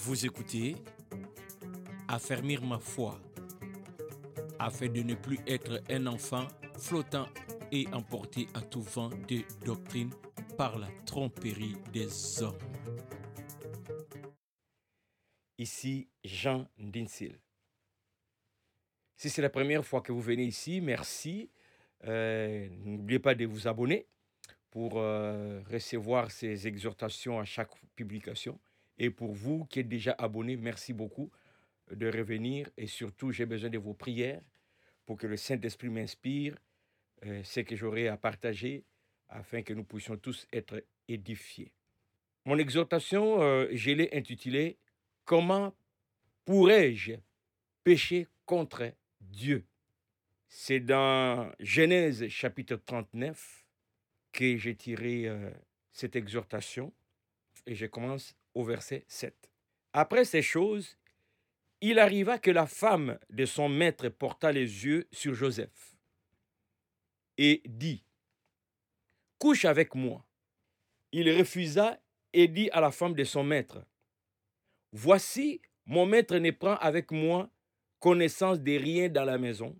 Vous écoutez Affermir ma foi afin de ne plus être un enfant flottant et emporté à tout vent de doctrine par la tromperie des hommes. Ici Jean Dinsil. Si c'est la première fois que vous venez ici, merci. Euh, N'oubliez pas de vous abonner pour euh, recevoir ces exhortations à chaque publication. Et pour vous qui êtes déjà abonnés, merci beaucoup de revenir. Et surtout, j'ai besoin de vos prières pour que le Saint-Esprit m'inspire euh, ce que j'aurai à partager afin que nous puissions tous être édifiés. Mon exhortation, euh, je l'ai intitulée Comment pourrais-je pécher contre Dieu? C'est dans Genèse chapitre 39 que j'ai tiré euh, cette exhortation et je commence verset 7. Après ces choses, il arriva que la femme de son maître porta les yeux sur Joseph et dit, Couche avec moi. Il refusa et dit à la femme de son maître, Voici, mon maître ne prend avec moi connaissance de rien dans la maison,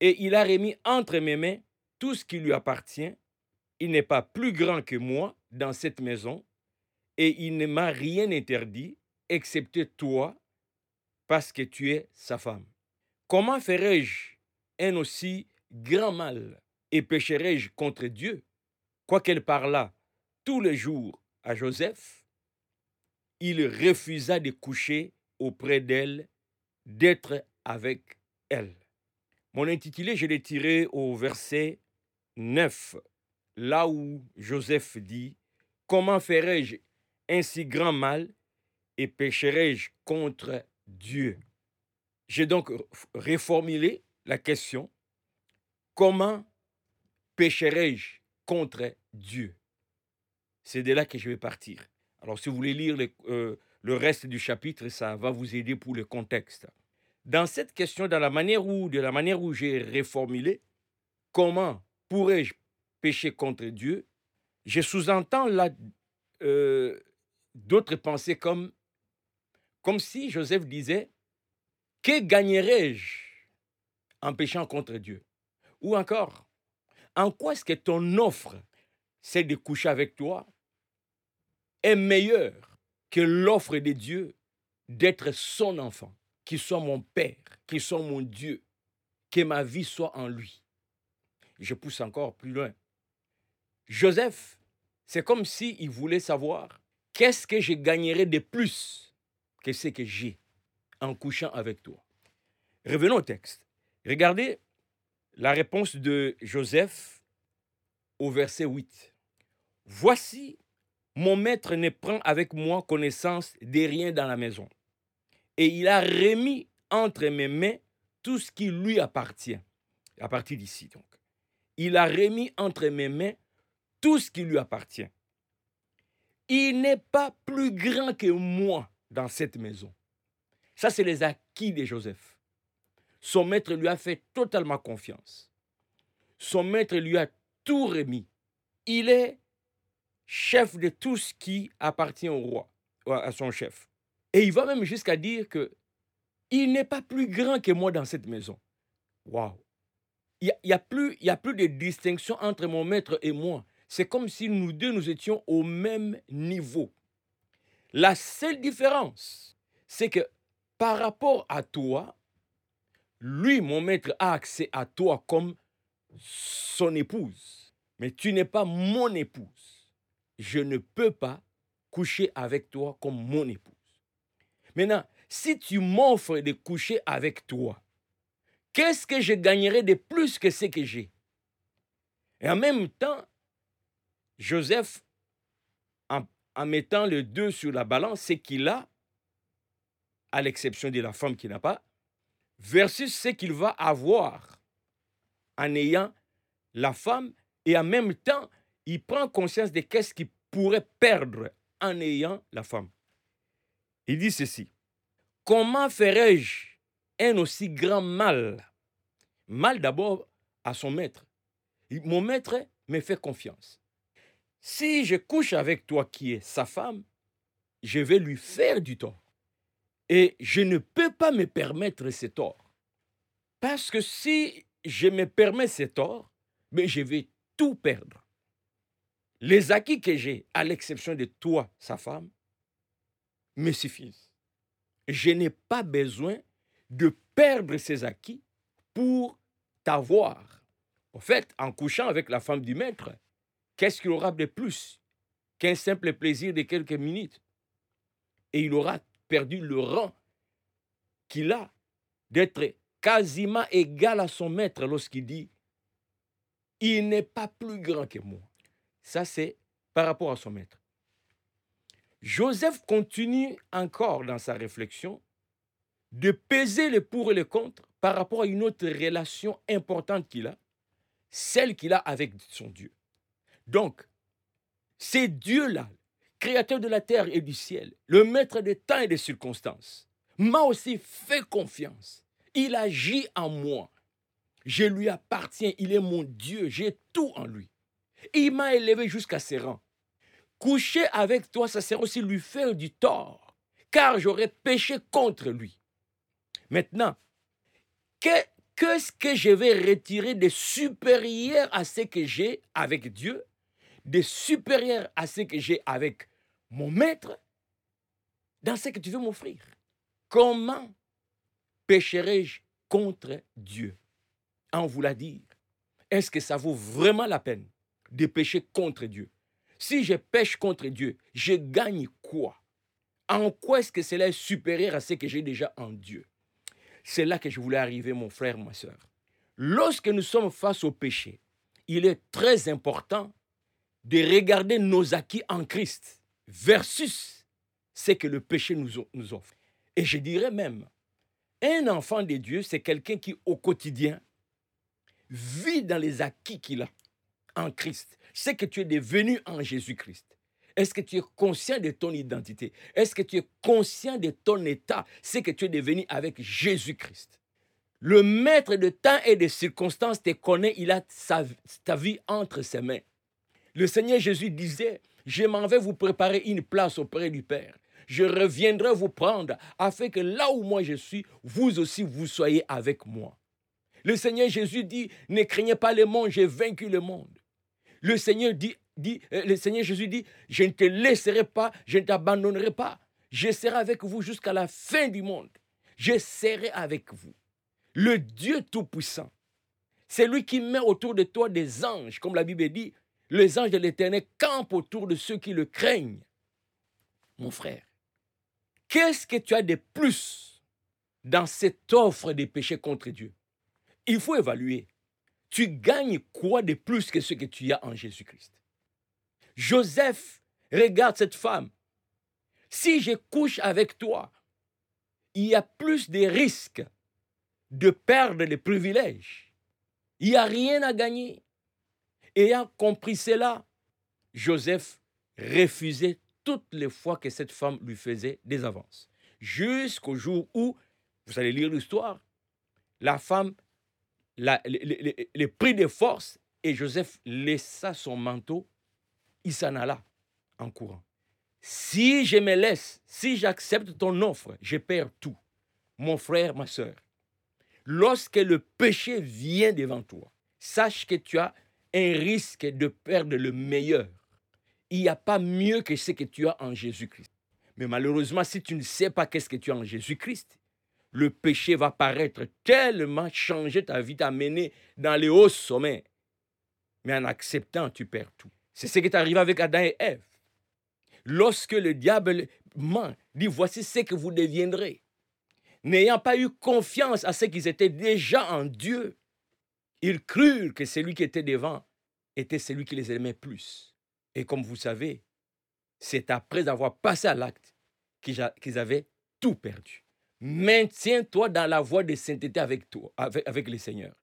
et il a remis entre mes mains tout ce qui lui appartient. Il n'est pas plus grand que moi dans cette maison, et il ne m'a rien interdit, excepté toi, parce que tu es sa femme. Comment ferais-je un aussi grand mal et pécherais-je contre Dieu? Quoiqu'elle parlât tous les jours à Joseph, il refusa de coucher auprès d'elle, d'être avec elle. Mon intitulé, je l'ai tiré au verset 9, là où Joseph dit, Comment ferais-je un si grand mal et pécherais-je contre Dieu? J'ai donc reformulé la question, comment pécherais-je contre Dieu? C'est de là que je vais partir. Alors si vous voulez lire le, euh, le reste du chapitre, ça va vous aider pour le contexte. Dans cette question, dans la manière où, de la manière où j'ai reformulé, comment pourrais-je pécher contre Dieu? Je sous-entends là euh, d'autres pensées comme, comme si Joseph disait, que gagnerais-je en péchant contre Dieu? Ou encore, en quoi est-ce que ton offre, c'est de coucher avec toi, est meilleure que l'offre de Dieu d'être son enfant, qu'il soit mon Père, qu'il soit mon Dieu, que ma vie soit en lui? Je pousse encore plus loin. Joseph, c'est comme s'il il voulait savoir qu'est-ce que je gagnerais de plus que ce que j'ai en couchant avec toi? Revenons au texte. Regardez la réponse de Joseph au verset 8. Voici, mon maître ne prend avec moi connaissance de rien dans la maison. Et il a remis entre mes mains tout ce qui lui appartient. À partir d'ici, donc. Il a remis entre mes mains tout ce qui lui appartient. Il n'est pas plus grand que moi dans cette maison. Ça, c'est les acquis de Joseph. Son maître lui a fait totalement confiance. Son maître lui a tout remis. Il est chef de tout ce qui appartient au roi, à son chef. Et il va même jusqu'à dire que il n'est pas plus grand que moi dans cette maison. Waouh! Il n'y a plus de distinction entre mon maître et moi. C'est comme si nous deux, nous étions au même niveau. La seule différence, c'est que par rapport à toi, lui, mon maître, a accès à toi comme son épouse. Mais tu n'es pas mon épouse. Je ne peux pas coucher avec toi comme mon épouse. Maintenant, si tu m'offres de coucher avec toi, qu'est-ce que je gagnerais de plus que ce que j'ai? Et en même temps, Joseph, en, mettant les deux sur la balance, c'est qu'il a, à l'exception de la femme qui n'a pas, versus ce qu'il va avoir en ayant la femme, et en même temps, il prend conscience de qu'est-ce qu'il pourrait perdre en ayant la femme. Il dit ceci. Comment ferais-je un aussi grand mal? Mal d'abord à son maître. Mon maître me fait confiance. Si je couche avec toi qui es sa femme, je vais lui faire du tort. Et je ne peux pas me permettre ce tort. Parce que si je me permets ce tort, mais je vais tout perdre. Les acquis que j'ai, à l'exception de toi, sa femme, me suffisent. Je n'ai pas besoin de perdre ces acquis pour t'avoir. En fait, en couchant avec la femme du maître, qu'est-ce qu'il aura de plus qu'un simple plaisir de quelques minutes? Et il aura perdu le rang qu'il a d'être quasiment égal à son maître lorsqu'il dit Il n'est pas plus grand que moi. Ça, c'est par rapport à son maître. Joseph continue encore dans sa réflexion de peser les pour et les contre par rapport à une autre relation importante qu'il a, celle qu'il a avec son Dieu. Donc, c'est Dieu-là, créateur de la terre et du ciel, le maître des temps et des circonstances, m'a aussi fait confiance. Il agit en moi. Je lui appartiens, il est mon Dieu, j'ai tout en lui. Il m'a élevé jusqu'à ses rangs. Coucher avec toi, ça sert aussi lui faire du tort, car j'aurais péché contre lui. Maintenant, qu'est-ce que je vais retirer de supérieur à ce que j'ai avec Dieu, de supérieur à ce que j'ai avec mon maître, dans ce que tu veux m'offrir. Comment pécherai-je contre Dieu? En vous la dire, est-ce que ça vaut vraiment la peine de pécher contre Dieu? Si je pêche contre Dieu, je gagne quoi? En quoi est-ce que cela est supérieur à ce que j'ai déjà en Dieu? C'est là que je voulais arriver, mon frère, ma soeur. Lorsque nous sommes face au péché, il est très important de regarder nos acquis en Christ versus ce que le péché nous, offre. Et je dirais même, un enfant de Dieu, c'est quelqu'un qui, au quotidien, vit dans les acquis qu'il a en Christ c'est que tu es devenu en Jésus-Christ. Est-ce que tu es conscient de ton identité? Est-ce que tu es conscient de ton état? C'est que tu es devenu avec Jésus-Christ. Le maître de temps et de circonstances te connaît, il a ta vie entre ses mains. Le Seigneur Jésus disait, je m'en vais vous préparer une place auprès du Père. Je reviendrai vous prendre afin que là où moi je suis, vous aussi vous soyez avec moi. Le Seigneur Jésus dit, ne craignez pas le monde, j'ai vaincu le monde. Le Seigneur dit, dit euh, le Seigneur Jésus dit, je ne te laisserai pas, je ne t'abandonnerai pas. Je serai avec vous jusqu'à la fin du monde. Je serai avec vous. Le Dieu Tout-Puissant, c'est lui qui met autour de toi des anges, comme la Bible dit, les anges de l'Éternel campent autour de ceux qui le craignent. Mon frère, qu'est-ce que tu as de plus dans cette offre des péchés contre Dieu? Il faut évaluer tu gagnes quoi de plus que ce que tu as en Jésus-Christ? Joseph regarde cette femme. Si je couche avec toi, il y a plus de risques de perdre les privilèges. Il n'y a rien à gagner. Ayant compris cela, Joseph refusait toutes les fois que cette femme lui faisait des avances. Jusqu'au jour où, vous allez lire l'histoire, la femme les, prix de force et Joseph laissa son manteau, il s'en alla en courant. Si je me laisse, si j'accepte ton offre, je perds tout. Mon frère, ma soeur, lorsque le péché vient devant toi, sache que tu as un risque de perdre le meilleur. Il n'y a pas mieux que ce que tu as en Jésus-Christ. Mais malheureusement, si tu ne sais pas qu'est-ce que tu as en Jésus-Christ, le péché va paraître tellement changer ta vie, t'amener dans les hauts sommets. Mais en acceptant, tu perds tout. C'est ce qui est arrivé avec Adam et Ève. Lorsque le diable dit voici ce que vous deviendrez. N'ayant pas eu confiance à ce qu'ils étaient déjà en Dieu, ils crurent que celui qui était devant était celui qui les aimait plus. Et comme vous savez, c'est après avoir passé à l'acte qu'ils avaient tout perdu. Maintiens-toi dans la voie de sainteté avec toi, avec, le Seigneur.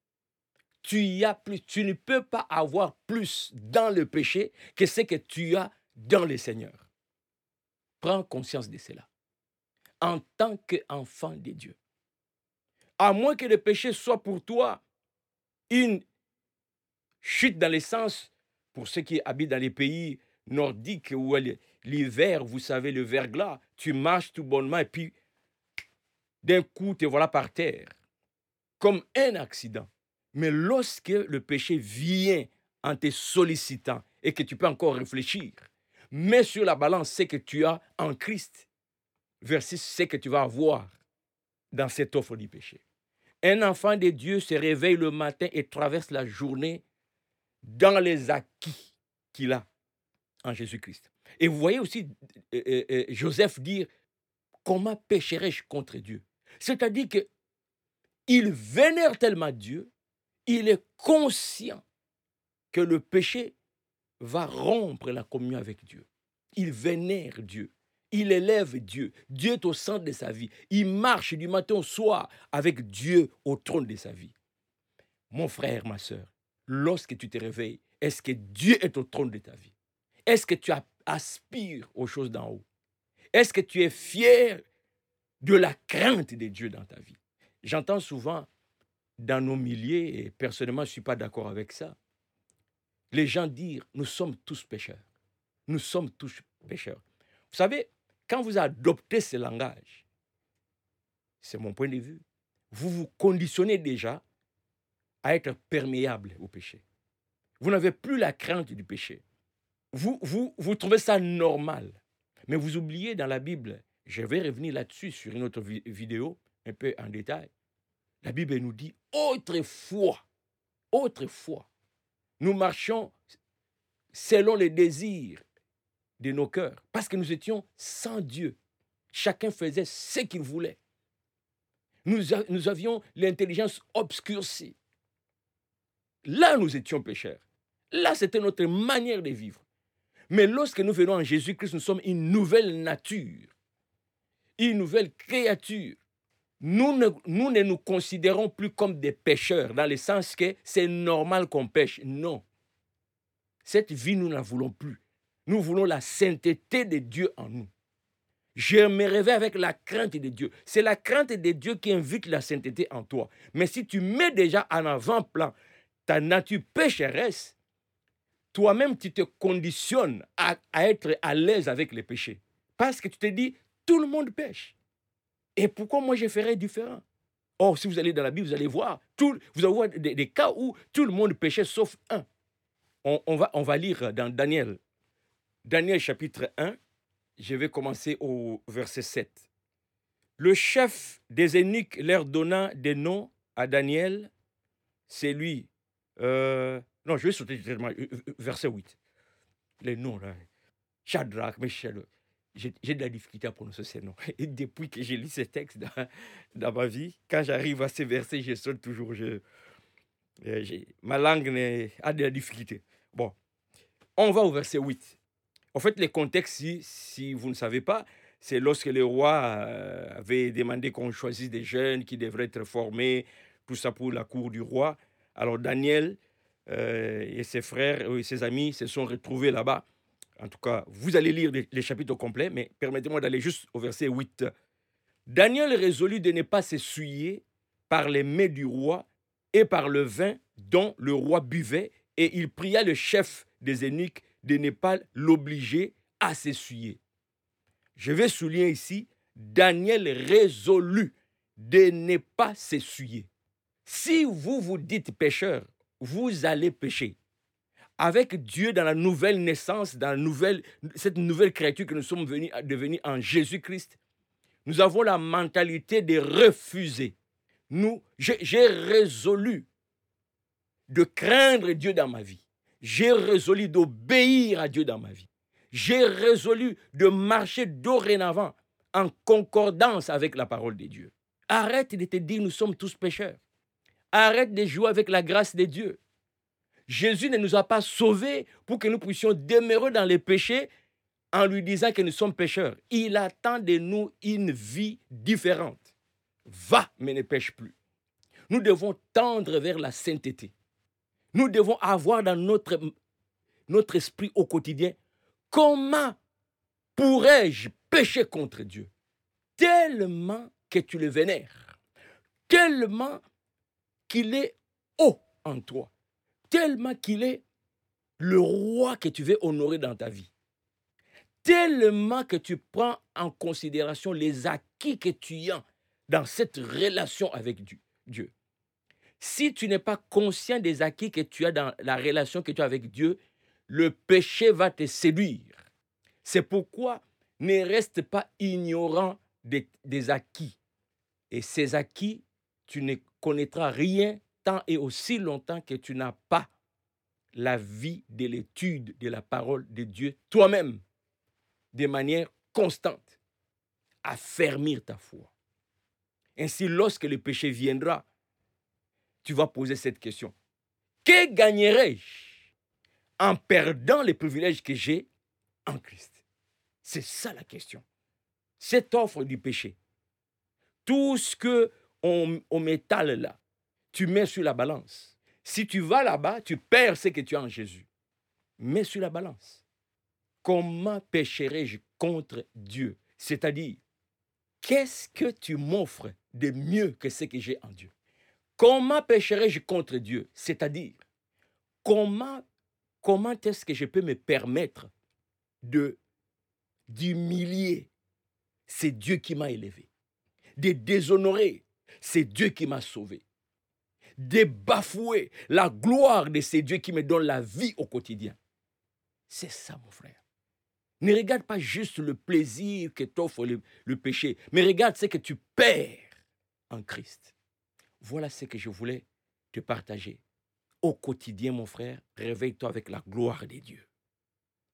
Tu y as plus, tu ne peux pas avoir plus dans le péché que ce que tu as dans le Seigneur. Prends conscience de cela. En tant qu'enfant de Dieu. À moins que le péché soit pour toi une chute dans l'essence, pour ceux qui habitent dans les pays nordique où l'hiver, vous savez, le verglas, tu marches tout bonnement et puis d'un coup, te voilà par terre, comme un accident. Mais lorsque le péché vient en te sollicitant et que tu peux encore réfléchir, mets sur la balance ce que tu as en Christ versus ce que tu vas avoir dans cette offre du péché. Un enfant de Dieu se réveille le matin et traverse la journée dans les acquis qu'il a en Jésus-Christ. Et vous voyez aussi euh, euh, euh, Joseph dire comment pécherai-je contre Dieu? C'est-à-dire que il vénère tellement Dieu, il est conscient que le péché va rompre la communion avec Dieu. Il vénère Dieu. Il élève Dieu. Dieu est au centre de sa vie. Il marche du matin au soir avec Dieu au trône de sa vie. Mon frère, ma soeur, lorsque tu te réveilles, est-ce que Dieu est au trône de ta vie? Est-ce que tu aspires aux choses d'en haut? Est-ce que tu es fier de la crainte de Dieu dans ta vie? J'entends souvent dans nos milliers, et personnellement je ne suis pas d'accord avec ça, les gens dire, nous sommes tous pécheurs. Nous sommes tous pécheurs. Vous savez, quand vous adoptez ce langage, c'est mon point de vue, vous vous conditionnez déjà à être perméable au péché. Vous n'avez plus la crainte du péché. Vous, vous, vous trouvez ça normal. Mais vous oubliez dans la Bible, je vais revenir là-dessus sur une autre vidéo, un peu en détail. La Bible nous dit autrefois, autrefois, nous marchions selon les désirs de nos cœurs, parce que nous étions sans Dieu. Chacun faisait ce qu'il voulait. Nous, nous avions l'intelligence obscurcie. Là, nous étions pécheurs. Là, c'était notre manière de vivre. Mais lorsque nous venons en Jésus-Christ, nous sommes une nouvelle nature, une nouvelle créature. Nous ne, nous ne nous considérons plus comme des pécheurs, dans le sens que c'est normal qu'on pêche. Non. Cette vie, nous ne la voulons plus. Nous voulons la sainteté de Dieu en nous. Je me réveille avec la crainte de Dieu. C'est la crainte de Dieu qui invite la sainteté en toi. Mais si tu mets déjà en avant-plan ta nature pécheresse, toi-même, tu te conditionnes à, être à l'aise avec les péchés. Parce que tu te dis, tout le monde pêche. Et pourquoi moi je ferais différent? Or, si vous allez dans la Bible, vous allez voir, tout, vous allez voir des, cas où tout le monde péchait sauf un. On, va, on va lire dans Daniel Daniel chapitre 1, je vais commencer au verset 7. Le chef des eunuques leur donna des noms à Daniel, c'est lui. Euh, non, je vais sauter euh, euh, verset 8. Les noms là. Shadrach, Michel. J'ai de la difficulté à prononcer ces noms. Et depuis que j'ai lu ces textes dans, ma vie, quand j'arrive à ces versets, je saute toujours. Ma langue a de la difficulté. Bon, on va au verset 8. En fait, les contextes, si, vous ne savez pas, c'est lorsque le roi euh, avait demandé qu'on choisisse des jeunes qui devraient être formés, tout ça pour la cour du roi. Alors Daniel euh, et ses frères et ses amis se sont retrouvés là-bas. En tout cas, vous allez lire les, chapitres complets, mais permettez-moi d'aller juste au verset 8. Daniel résolut de ne pas s'essuyer par les mets du roi et par le vin dont le roi buvait, et il pria le chef des eunuques de ne pas l'obliger à s'essuyer. Je vais souligner ici, Daniel résolu de ne pas s'essuyer. Si vous vous dites pécheur, vous allez pécher. Avec Dieu dans la nouvelle naissance, dans la nouvelle, cette nouvelle créature que nous sommes venus à devenir en Jésus-Christ, nous avons la mentalité de refuser. Nous, j'ai résolu de craindre Dieu dans ma vie j'ai résolu d'obéir à Dieu dans ma vie. J'ai résolu de marcher dorénavant en concordance avec la parole de Dieu. Arrête de te dire nous sommes tous pécheurs. Arrête de jouer avec la grâce de Dieu. Jésus ne nous a pas sauvés pour que nous puissions demeurer dans les péchés en lui disant que nous sommes pécheurs. Il attend de nous une vie différente. Va, mais ne pêche plus. Nous devons tendre vers la sainteté. Nous devons avoir dans notre, esprit au quotidien comment pourrais-je pécher contre Dieu? Tellement que tu le vénères, tellement qu'il est haut en toi, tellement qu'il est le roi que tu veux honorer dans ta vie. tellement que tu prends en considération les acquis que tu as dans cette relation avec Dieu. Si tu n'es pas conscient des acquis que tu as dans la relation que tu as avec Dieu, le péché va te séduire. C'est pourquoi ne reste pas ignorant des, acquis. Et ces acquis, tu ne connaîtras rien tant et aussi longtemps que tu n'as pas la vie de l'étude de la parole de Dieu toi-même, de manière constante, affermir ta foi. Ainsi, lorsque le péché viendra, tu vas poser cette question. Que gagnerais-je en perdant les privilèges que j'ai en Christ? C'est ça la question. Cette offre du péché. Tout ce que on, on m'étale là, tu mets sur la balance. Si tu vas là-bas, tu perds ce que tu as en Jésus. Mets sur la balance. Comment pécherai-je contre Dieu? C'est-à-dire, qu'est-ce que tu m'offres de mieux que ce que j'ai en Dieu? Comment pécherai-je contre Dieu? C'est-à-dire, comment, comment est-ce que je peux me permettre d'humilier C'est Dieu qui m'a élevé. De déshonorer C'est Dieu qui m'a sauvé. De bafouer la gloire de ces dieux qui me donnent la vie au quotidien? C'est ça, mon frère. Ne regarde pas juste le plaisir que t'offre le, le péché, mais regarde ce que tu perds en Christ. Voilà ce que je voulais te partager. Au quotidien, mon frère, réveille-toi avec la gloire de Dieu.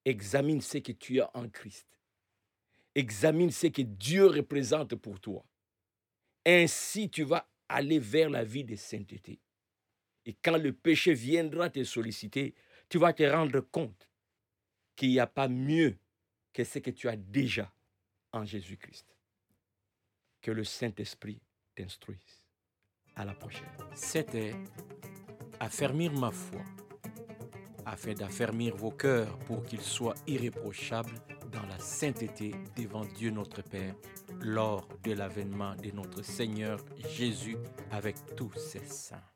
Examine ce que tu as en Christ. Examine ce que Dieu représente pour toi. Ainsi, tu vas aller vers la vie de sainteté. Et quand le péché viendra te solliciter, tu vas te rendre compte qu'il n'y a pas mieux que ce que tu as déjà en Jésus-Christ. Que le Saint-Esprit t'instruise. À la prochaine. C'était affermir ma foi, afin d'affermir vos cœurs pour qu'ils soient irréprochables dans la sainteté devant Dieu notre Père lors de l'avènement de notre Seigneur Jésus avec tous ses saints.